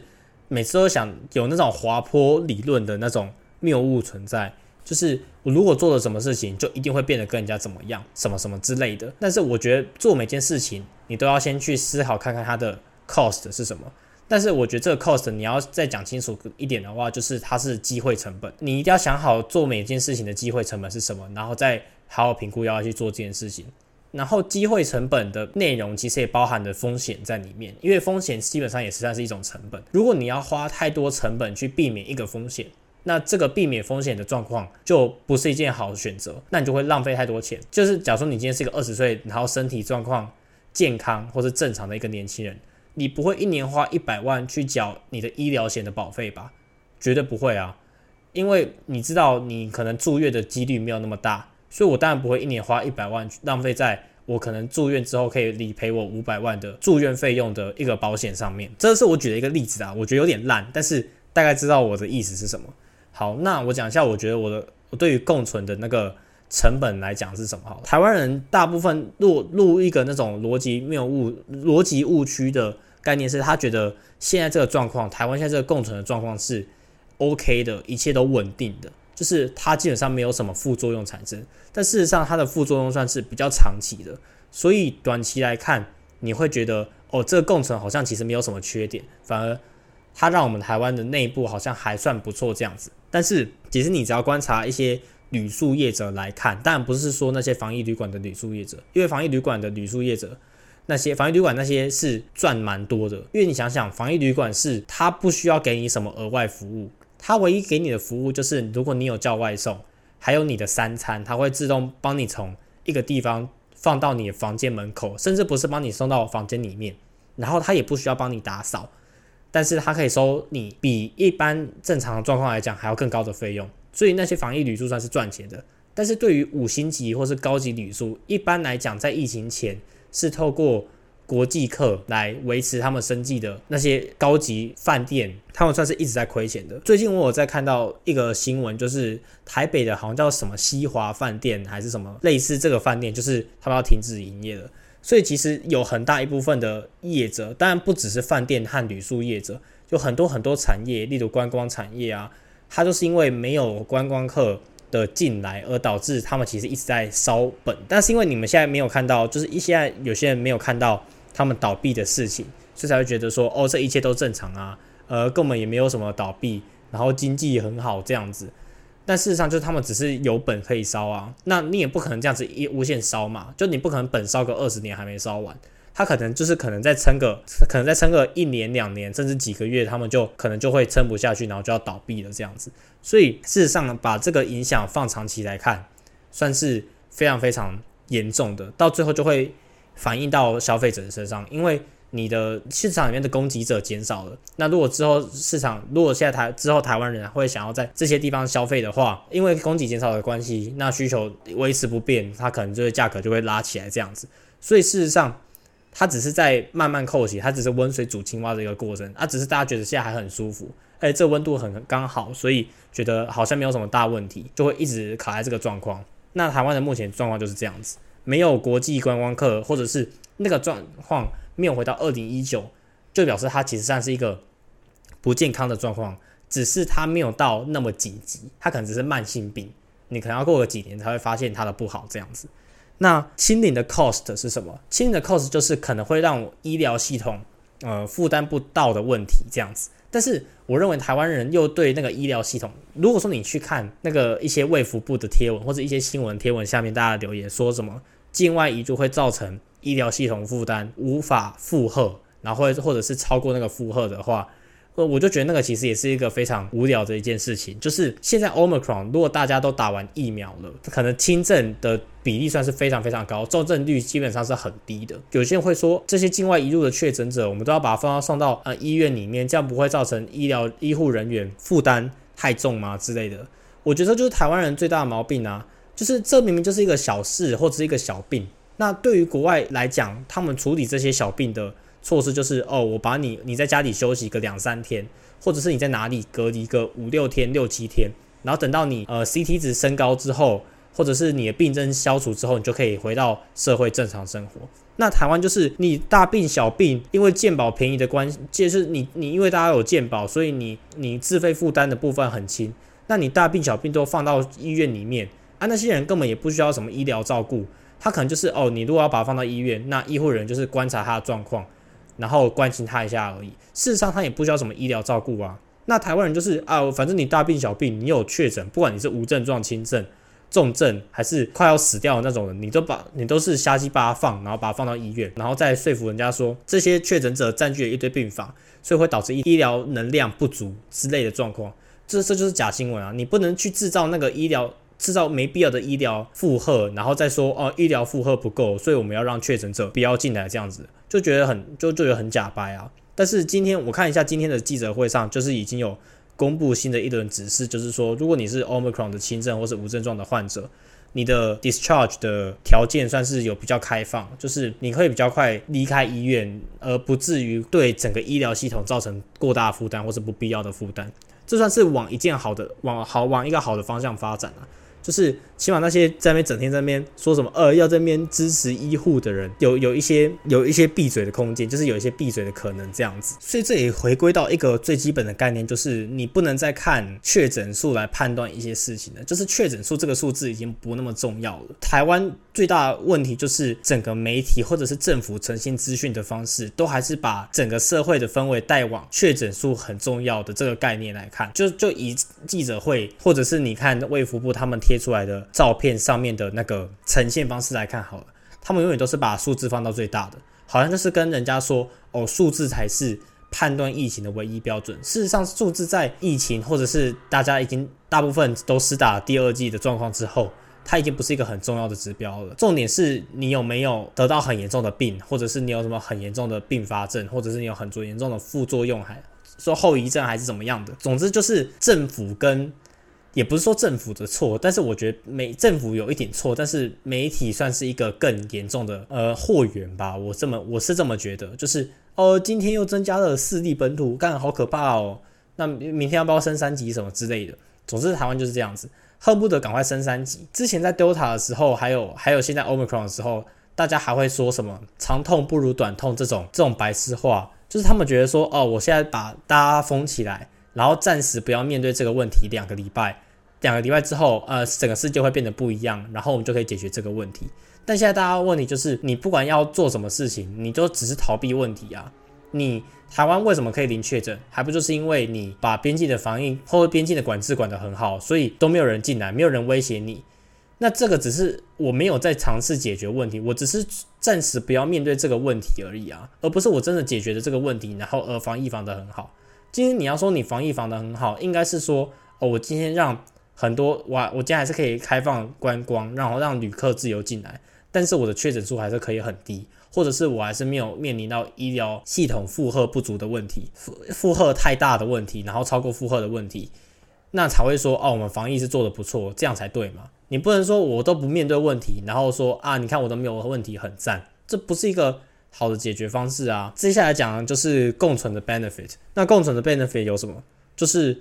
每次都想有那种滑坡理论的那种谬误存在。就是我如果做了什么事情，就一定会变得跟人家怎么样，什么什么之类的。但是我觉得做每件事情，你都要先去思考看看它的 cost 是什么。但是我觉得这个 cost 你要再讲清楚一点的话，就是它是机会成本。你一定要想好做每件事情的机会成本是什么，然后再好好评估要要去做这件事情。然后机会成本的内容其实也包含的风险在里面，因为风险基本上也算是一种成本。如果你要花太多成本去避免一个风险，那这个避免风险的状况就不是一件好的选择，那你就会浪费太多钱。就是假如说你今天是一个二十岁，然后身体状况健康或是正常的一个年轻人，你不会一年花一百万去缴你的医疗险的保费吧？绝对不会啊，因为你知道你可能住院的几率没有那么大，所以我当然不会一年花一百万去浪费在我可能住院之后可以理赔我五百万的住院费用的一个保险上面。这是我举的一个例子啊，我觉得有点烂，但是大概知道我的意思是什么。好，那我讲一下，我觉得我的我对于共存的那个成本来讲是什么？好，台湾人大部分入入一个那种逻辑谬误、逻辑误区的概念是，他觉得现在这个状况，台湾现在这个共存的状况是 OK 的，一切都稳定的，就是它基本上没有什么副作用产生。但事实上，它的副作用算是比较长期的，所以短期来看，你会觉得哦，这个共存好像其实没有什么缺点，反而它让我们台湾的内部好像还算不错这样子。但是，其实你只要观察一些旅宿业者来看，当然不是说那些防疫旅馆的旅宿业者，因为防疫旅馆的旅宿业者，那些防疫旅馆那些是赚蛮多的。因为你想想，防疫旅馆是它不需要给你什么额外服务，它唯一给你的服务就是，如果你有叫外送，还有你的三餐，它会自动帮你从一个地方放到你的房间门口，甚至不是帮你送到房间里面，然后它也不需要帮你打扫。但是它可以收你比一般正常状况来讲还要更高的费用，所以那些防疫旅宿算是赚钱的。但是对于五星级或是高级旅宿，一般来讲在疫情前是透过国际客来维持他们生计的那些高级饭店，他们算是一直在亏钱的。最近我有在看到一个新闻，就是台北的好像叫什么西华饭店还是什么类似这个饭店，就是他们要停止营业了。所以其实有很大一部分的业者，当然不只是饭店和旅宿业者，就很多很多产业，例如观光产业啊，它就是因为没有观光客的进来，而导致他们其实一直在烧本。但是因为你们现在没有看到，就是一些有些人没有看到他们倒闭的事情，所以才会觉得说，哦，这一切都正常啊，呃，根本也没有什么倒闭，然后经济很好这样子。但事实上，就是他们只是有本可以烧啊，那你也不可能这样子一无限烧嘛，就你不可能本烧个二十年还没烧完，他可能就是可能再撑个，可能再撑个一年两年，甚至几个月，他们就可能就会撑不下去，然后就要倒闭了这样子。所以事实上，把这个影响放长期来看，算是非常非常严重的，到最后就会反映到消费者的身上，因为。你的市场里面的供给者减少了，那如果之后市场如果现在台之后台湾人会想要在这些地方消费的话，因为供给减少的关系，那需求维持不变，它可能就是价格就会拉起来这样子。所以事实上，它只是在慢慢扣起，它只是温水煮青蛙的一个过程。啊，只是大家觉得现在还很舒服，哎，这温度很刚好，所以觉得好像没有什么大问题，就会一直卡在这个状况。那台湾的目前状况就是这样子，没有国际观光客，或者是那个状况。没有回到二零一九，就表示它其实上是一个不健康的状况，只是它没有到那么紧急，它可能只是慢性病，你可能要过个几年才会发现它的不好这样子。那清零的 cost 是什么？清零的 cost 就是可能会让医疗系统呃负担不到的问题这样子。但是我认为台湾人又对那个医疗系统，如果说你去看那个一些卫福部的贴文或者一些新闻贴文下面大家留言说什么境外移住会造成。医疗系统负担无法负荷，然后或或者是超过那个负荷的话，呃，我就觉得那个其实也是一个非常无聊的一件事情，就是现在 Omicron 如果大家都打完疫苗了，可能轻症的比例算是非常非常高，重症率基本上是很低的。有些人会说，这些境外一入的确诊者，我们都要把它放到送到呃医院里面，这样不会造成医疗医护人员负担太重吗之类的？我觉得就是台湾人最大的毛病啊，就是这明明就是一个小事或者是一个小病，那对于国外来讲，他们处理这些小病的。措施就是哦，我把你你在家里休息个两三天，或者是你在哪里隔离个五六天、六七天，然后等到你呃 CT 值升高之后，或者是你的病症消除之后，你就可以回到社会正常生活。那台湾就是你大病小病，因为健保便宜的关系，就是你你因为大家有健保，所以你你自费负担的部分很轻，那你大病小病都放到医院里面啊，那些人根本也不需要什么医疗照顾，他可能就是哦，你如果要把它放到医院，那医护人员就是观察他的状况。然后关心他一下而已，事实上他也不需要什么医疗照顾啊。那台湾人就是啊，反正你大病小病，你有确诊，不管你是无症状、轻症、重症，还是快要死掉的那种人，你都把你都是瞎鸡巴放，然后把它放到医院，然后再说服人家说这些确诊者占据了一堆病房，所以会导致医医疗能量不足之类的状况。这这就是假新闻啊！你不能去制造那个医疗。制造没必要的医疗负荷，然后再说哦，医疗负荷不够，所以我们要让确诊者不要进来，这样子就觉得很就就觉得很假掰啊。但是今天我看一下今天的记者会上，就是已经有公布新的一轮指示，就是说如果你是 Omicron 的轻症或是无症状的患者，你的 discharge 的条件算是有比较开放，就是你可以比较快离开医院，而不至于对整个医疗系统造成过大负担或是不必要的负担。这算是往一件好的往好往一个好的方向发展啊。就是起码那些在那边整天在那边说什么呃要在那边支持医护的人，有有一些有一些闭嘴的空间，就是有一些闭嘴的可能这样子。所以这也回归到一个最基本的概念，就是你不能再看确诊数来判断一些事情了。就是确诊数这个数字已经不那么重要了。台湾最大的问题就是整个媒体或者是政府呈现资讯的方式，都还是把整个社会的氛围带往确诊数很重要的这个概念来看。就就以记者会或者是你看卫福部他们贴出来的照片上面的那个呈现方式来看好了，他们永远都是把数字放到最大的，好像就是跟人家说哦，数字才是判断疫情的唯一标准。事实上，数字在疫情或者是大家已经大部分都施打第二季的状况之后，它已经不是一个很重要的指标了。重点是你有没有得到很严重的病，或者是你有什么很严重的并发症，或者是你有很多严重的副作用，还说后遗症还是怎么样的。总之就是政府跟也不是说政府的错，但是我觉得媒政府有一点错，但是媒体算是一个更严重的呃货源吧。我这么我是这么觉得，就是哦，今天又增加了四例本土，干好可怕哦。那明天要不要升三级什么之类的？总之台湾就是这样子，恨不得赶快升三级。之前在 Delta 的时候，还有还有现在 Omicron 的时候，大家还会说什么长痛不如短痛这种这种白痴话，就是他们觉得说哦，我现在把大家封起来。然后暂时不要面对这个问题，两个礼拜，两个礼拜之后，呃，整个世界会变得不一样，然后我们就可以解决这个问题。但现在大家问题就是，你不管要做什么事情，你就只是逃避问题啊。你台湾为什么可以零确诊，还不就是因为你把边境的防疫或者边境的管制管得很好，所以都没有人进来，没有人威胁你。那这个只是我没有在尝试解决问题，我只是暂时不要面对这个问题而已啊，而不是我真的解决了这个问题，然后而防疫防得很好。今天你要说你防疫防得很好，应该是说哦，我今天让很多我我今天还是可以开放观光，然后让旅客自由进来，但是我的确诊数还是可以很低，或者是我还是没有面临到医疗系统负荷不足的问题，负负荷太大的问题，然后超过负荷的问题，那才会说哦，我们防疫是做的不错，这样才对嘛？你不能说我都不面对问题，然后说啊，你看我都没有问题，很赞，这不是一个。好的解决方式啊，接下来讲就是共存的 benefit。那共存的 benefit 有什么？就是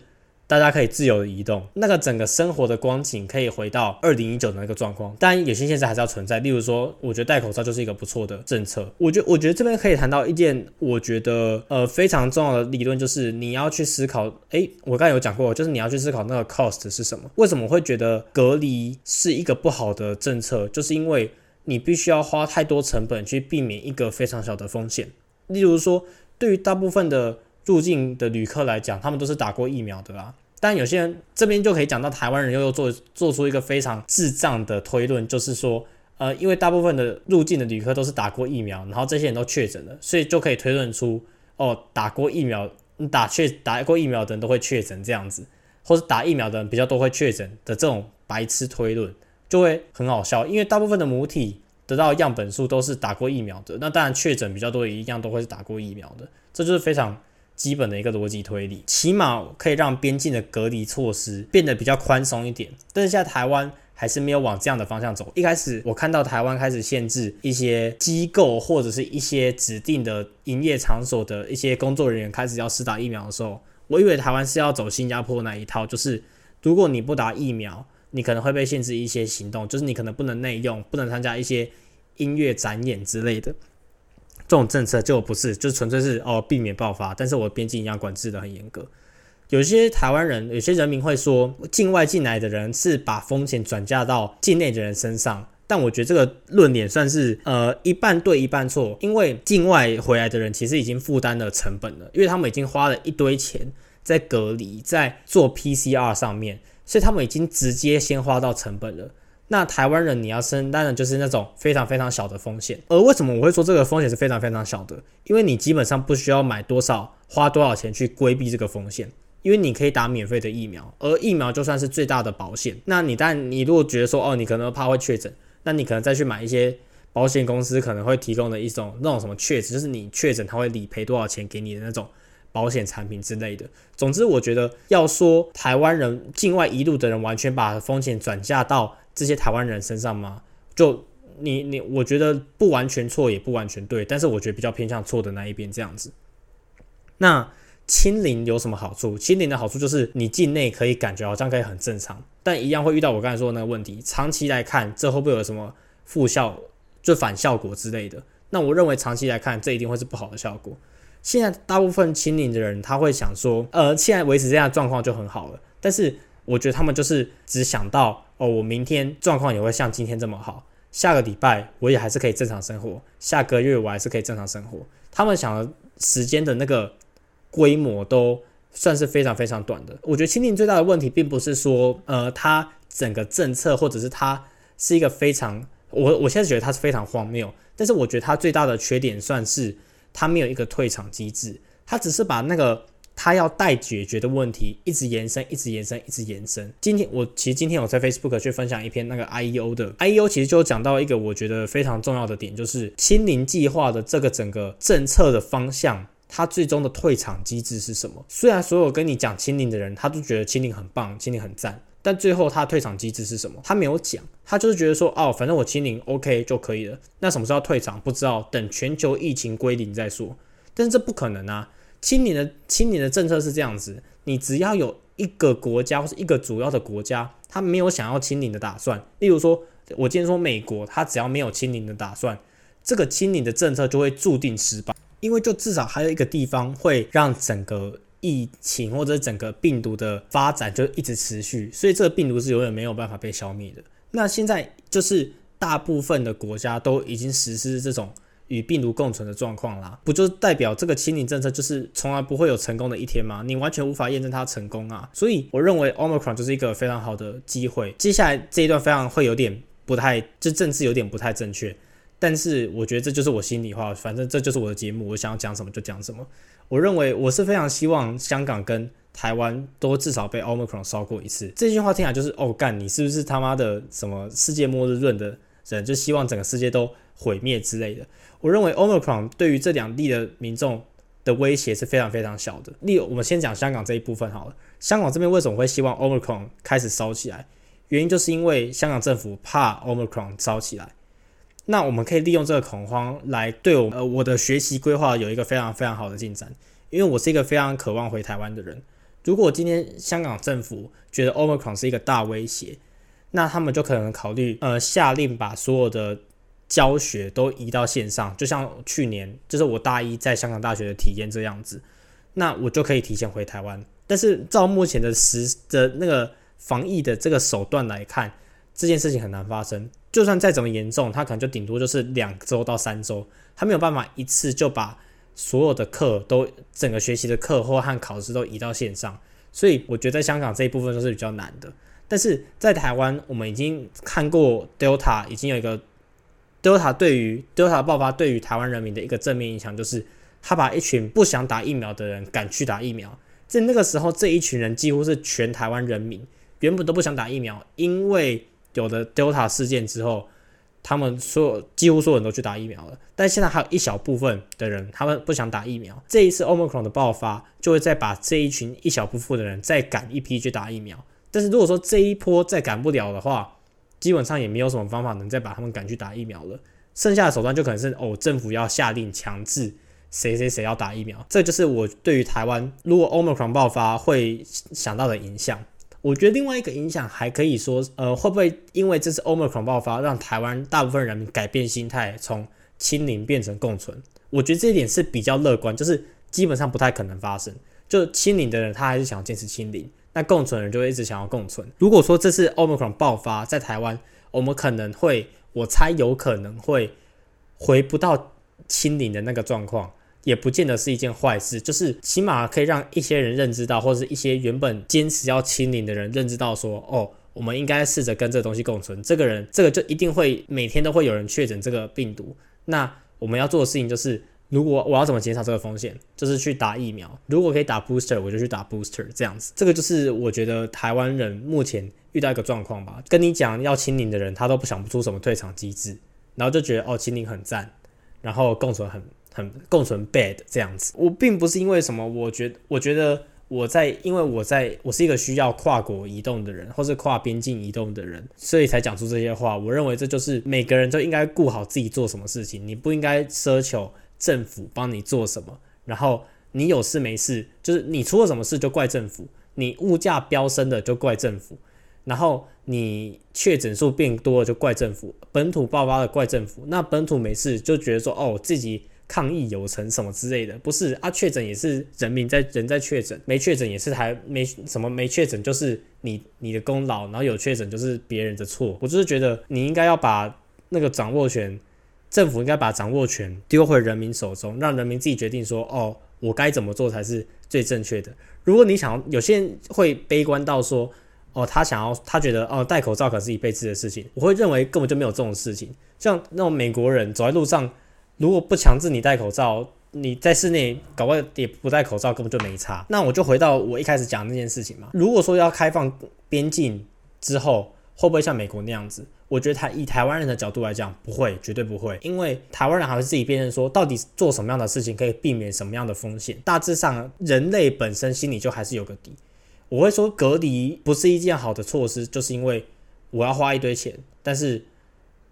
大家可以自由的移动，那个整个生活的光景可以回到二零一九的那个状况。但，有些现在还是要存在。例如说，我觉得戴口罩就是一个不错的政策。我觉我觉得这边可以谈到一件我觉得呃非常重要的理论，就是你要去思考。诶，我刚才有讲过，就是你要去思考那个 cost 是什么？为什么会觉得隔离是一个不好的政策？就是因为。你必须要花太多成本去避免一个非常小的风险，例如说，对于大部分的入境的旅客来讲，他们都是打过疫苗的啦。但有些人这边就可以讲到台湾人又又做做出一个非常智障的推论，就是说，呃，因为大部分的入境的旅客都是打过疫苗，然后这些人都确诊了，所以就可以推论出，哦，打过疫苗打确打过疫苗的人都会确诊这样子，或是打疫苗的人比较多会确诊的这种白痴推论，就会很好笑。因为大部分的母体得到样本数都是打过疫苗的，那当然确诊比较多一样都会是打过疫苗的，这就是非常基本的一个逻辑推理，起码可以让边境的隔离措施变得比较宽松一点。但是现在台湾。还是没有往这样的方向走。一开始我看到台湾开始限制一些机构或者是一些指定的营业场所的一些工作人员开始要施打疫苗的时候，我以为台湾是要走新加坡那一套，就是如果你不打疫苗，你可能会被限制一些行动，就是你可能不能内用，不能参加一些音乐展演之类的。这种政策就不是，就纯粹是哦避免爆发，但是我边境一样管制的很严格。有些台湾人，有些人民会说，境外进来的人是把风险转嫁到境内的人身上，但我觉得这个论点算是呃一半对一半错，因为境外回来的人其实已经负担了成本了，因为他们已经花了一堆钱在隔离，在做 PCR 上面，所以他们已经直接先花到成本了。那台湾人你要生，当然就是那种非常非常小的风险。而为什么我会说这个风险是非常非常小的？因为你基本上不需要买多少，花多少钱去规避这个风险。因为你可以打免费的疫苗，而疫苗就算是最大的保险。那你但你如果觉得说哦，你可能怕会确诊，那你可能再去买一些保险公司可能会提供的一种那种什么确诊，就是你确诊他会理赔多少钱给你的那种保险产品之类的。总之，我觉得要说台湾人境外一路的人完全把风险转嫁到这些台湾人身上吗？就你你，我觉得不完全错，也不完全对，但是我觉得比较偏向错的那一边这样子。那。清零有什么好处？清零的好处就是你境内可以感觉好像可以很正常，但一样会遇到我刚才说的那个问题。长期来看，这会不会有什么副效，就反效果之类的？那我认为长期来看，这一定会是不好的效果。现在大部分清零的人，他会想说，呃，现在维持这样的状况就很好了。但是我觉得他们就是只想到，哦，我明天状况也会像今天这么好，下个礼拜我也还是可以正常生活，下个月我还是可以正常生活。他们想的时间的那个。规模都算是非常非常短的。我觉得清零最大的问题，并不是说，呃，它整个政策或者是它是一个非常，我我现在觉得它是非常荒谬。但是我觉得它最大的缺点，算是它没有一个退场机制，它只是把那个它要待解决的问题一直延伸，一直延伸，一直延伸。今天我其实今天我在 Facebook 去分享一篇那个 IEO 的 IEO，其实就讲到一个我觉得非常重要的点，就是清零计划的这个整个政策的方向。它最终的退场机制是什么？虽然所有跟你讲清零的人，他都觉得清零很棒，清零很赞，但最后他退场机制是什么？他没有讲，他就是觉得说，哦，反正我清零 OK 就可以了。那什么时候退场？不知道，等全球疫情归零再说。但是这不可能啊！清零的清零的政策是这样子，你只要有一个国家或是一个主要的国家，他没有想要清零的打算，例如说，我今天说美国，他只要没有清零的打算，这个清零的政策就会注定失败。因为就至少还有一个地方会让整个疫情或者整个病毒的发展就一直持续，所以这个病毒是永远没有办法被消灭的。那现在就是大部分的国家都已经实施这种与病毒共存的状况啦，不就代表这个清零政策就是从来不会有成功的一天吗？你完全无法验证它成功啊！所以我认为 Omicron 就是一个非常好的机会。接下来这一段非常会有点不太，就政治有点不太正确。但是我觉得这就是我心里话，反正这就是我的节目，我想要讲什么就讲什么。我认为我是非常希望香港跟台湾都至少被 Omicron 烧过一次。这句话听起来就是哦干，你是不是他妈的什么世界末日论的人？就希望整个世界都毁灭之类的。我认为 Omicron 对于这两地的民众的威胁是非常非常小的。例如，我们先讲香港这一部分好了。香港这边为什么会希望 Omicron 开始烧起来？原因就是因为香港政府怕 Omicron 烧起来。那我们可以利用这个恐慌来对我呃我的学习规划有一个非常非常好的进展，因为我是一个非常渴望回台湾的人。如果今天香港政府觉得 Omicron 是一个大威胁，那他们就可能考虑呃下令把所有的教学都移到线上，就像去年就是我大一在香港大学的体验这样子，那我就可以提前回台湾。但是照目前的时的那个防疫的这个手段来看，这件事情很难发生。就算再怎么严重，他可能就顶多就是两周到三周，他没有办法一次就把所有的课都整个学习的课或和考试都移到线上，所以我觉得在香港这一部分都是比较难的。但是在台湾，我们已经看过 Delta 已经有一个 Delta 对于 Delta 爆发对于台湾人民的一个正面影响，就是他把一群不想打疫苗的人赶去打疫苗。在那个时候，这一群人几乎是全台湾人民原本都不想打疫苗，因为有的 Delta 事件之后，他们所有几乎所有人都去打疫苗了。但现在还有一小部分的人，他们不想打疫苗。这一次 Omicron 的爆发，就会再把这一群一小部分的人再赶一批去打疫苗。但是如果说这一波再赶不了的话，基本上也没有什么方法能再把他们赶去打疫苗了。剩下的手段就可能是哦，政府要下令强制。谁谁谁要打疫苗，这就是我对于台湾如果 Omicron 爆发会想到的影响。我觉得另外一个影响还可以说，呃，会不会因为这次 Omicron 爆发，让台湾大部分人民改变心态，从清零变成共存？我觉得这一点是比较乐观，就是基本上不太可能发生。就清零的人，他还是想要坚持清零；那共存的人就会一直想要共存。如果说这次 Omicron 爆发在台湾，我们可能会，我猜有可能会回不到清零的那个状况。也不见得是一件坏事，就是起码可以让一些人认知到，或者是一些原本坚持要清零的人认知到，说哦，我们应该试着跟这个东西共存。这个人，这个就一定会每天都会有人确诊这个病毒。那我们要做的事情就是，如果我要怎么减少这个风险，就是去打疫苗。如果可以打 booster，我就去打 booster，这样子。这个就是我觉得台湾人目前遇到一个状况吧。跟你讲要清零的人，他都不想不出什么退场机制，然后就觉得哦，清零很赞，然后共存很。很共存 bad 这样子，我并不是因为什么，我觉我觉得我在，因为我在我是一个需要跨国移动的人，或是跨边境移动的人，所以才讲出这些话。我认为这就是每个人都应该顾好自己做什么事情，你不应该奢求政府帮你做什么，然后你有事没事，就是你出了什么事就怪政府，你物价飙升的就怪政府。然后你确诊数变多了就怪政府，本土爆发了怪政府，那本土没事就觉得说哦自己。抗疫有成什么之类的，不是啊？确诊也是人民在人在确诊，没确诊也是还没什么没确诊，就是你你的功劳，然后有确诊就是别人的错。我就是觉得你应该要把那个掌握权，政府应该把掌握权丢回人民手中，让人民自己决定说，哦，我该怎么做才是最正确的。如果你想，有些人会悲观到说，哦，他想要，他觉得哦，戴口罩可是一辈子的事情。我会认为根本就没有这种事情，像那种美国人走在路上。如果不强制你戴口罩，你在室内搞不好也不戴口罩，根本就没差。那我就回到我一开始讲那件事情嘛。如果说要开放边境之后，会不会像美国那样子？我觉得台以台湾人的角度来讲，不会，绝对不会，因为台湾人还会自己辨认说，到底做什么样的事情可以避免什么样的风险。大致上，人类本身心里就还是有个底。我会说，隔离不是一件好的措施，就是因为我要花一堆钱，但是。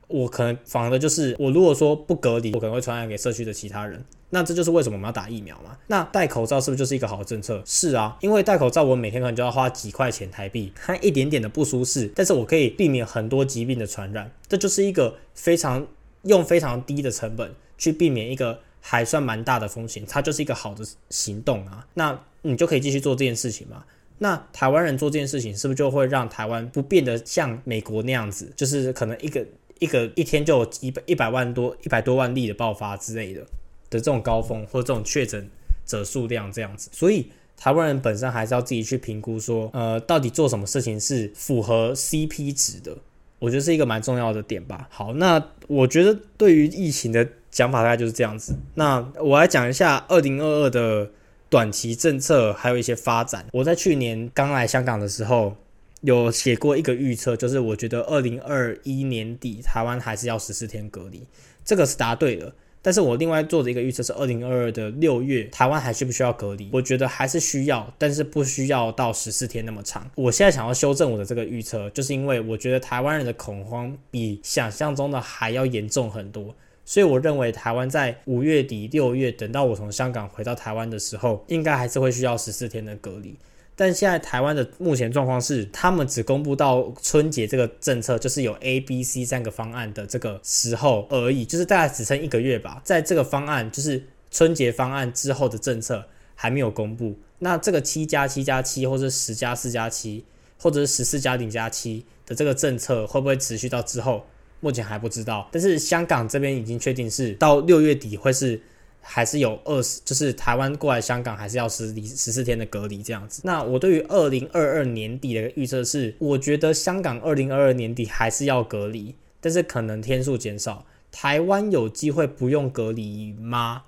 我可能反而的就是，我如果说不隔离，我可能会传染给社区的其他人。那这就是为什么我们要打疫苗嘛？那戴口罩是不是就是一个好的政策？是啊，因为戴口罩，我每天可能就要花几块钱台币，它一点点的不舒适，但是我可以避免很多疾病的传染。这就是一个非常用非常低的成本去避免一个还算蛮大的风险，它就是一个好的行动啊。那你就可以继续做这件事情嘛？那台湾人做这件事情，是不是就会让台湾不变得像美国那样子，就是可能一个。一个一天就有一百一百万多一百多万例的爆发之类的的这种高峰或这种确诊者数量这样子，所以台湾人本身还是要自己去评估说，呃，到底做什么事情是符合 CP 值的，我觉得是一个蛮重要的点吧。好，那我觉得对于疫情的讲法大概就是这样子。那我来讲一下二零二二的短期政策还有一些发展。我在去年刚来香港的时候。有写过一个预测，就是我觉得二零二一年底台湾还是要十四天隔离，这个是答对的。但是我另外做的一个预测是二零二二的六月，台湾还需不需要隔离？我觉得还是需要，但是不需要到十四天那么长。我现在想要修正我的这个预测，就是因为我觉得台湾人的恐慌比想象中的还要严重很多，所以我认为台湾在五月底六月，等到我从香港回到台湾的时候，应该还是会需要十四天的隔离。但现在台湾的目前状况是，他们只公布到春节这个政策，就是有 A、B、C 三个方案的这个时候而已，就是大概只剩一个月吧。在这个方案，就是春节方案之后的政策还没有公布。那这个七加七加七，或者十加四加七，或者是十四加零加七的这个政策，会不会持续到之后？目前还不知道。但是香港这边已经确定是到六月底会是。还是有二十，就是台湾过来香港还是要十离十四天的隔离这样子。那我对于二零二二年底的预测是，我觉得香港二零二二年底还是要隔离，但是可能天数减少。台湾有机会不用隔离吗？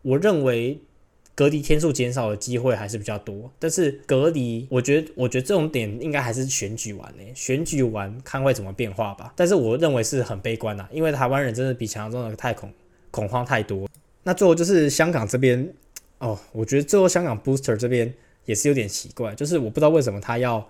我认为隔离天数减少的机会还是比较多。但是隔离，我觉得我觉得这种点应该还是选举完呢，选举完看会怎么变化吧。但是我认为是很悲观的，因为台湾人真的比想象中的太恐恐慌太多。那最后就是香港这边哦，我觉得最后香港 booster 这边也是有点奇怪，就是我不知道为什么他要。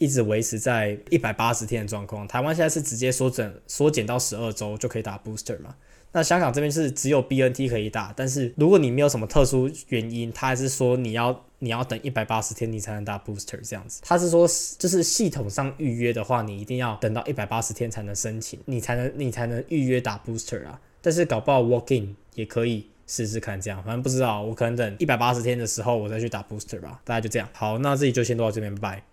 一直维持在一百八十天的状况。台湾现在是直接缩整缩减到十二周就可以打 booster 嘛？那香港这边是只有 BNT 可以打，但是如果你没有什么特殊原因，他还是说你要你要等一百八十天你才能打 booster 这样子。他是说就是系统上预约的话，你一定要等到一百八十天才能申请，你才能你才能预约打 booster 啊。但是搞不好 walk in 也可以试试看这样，反正不知道，我可能等一百八十天的时候我再去打 booster 吧。大概就这样，好，那这里就先录到这边，拜拜。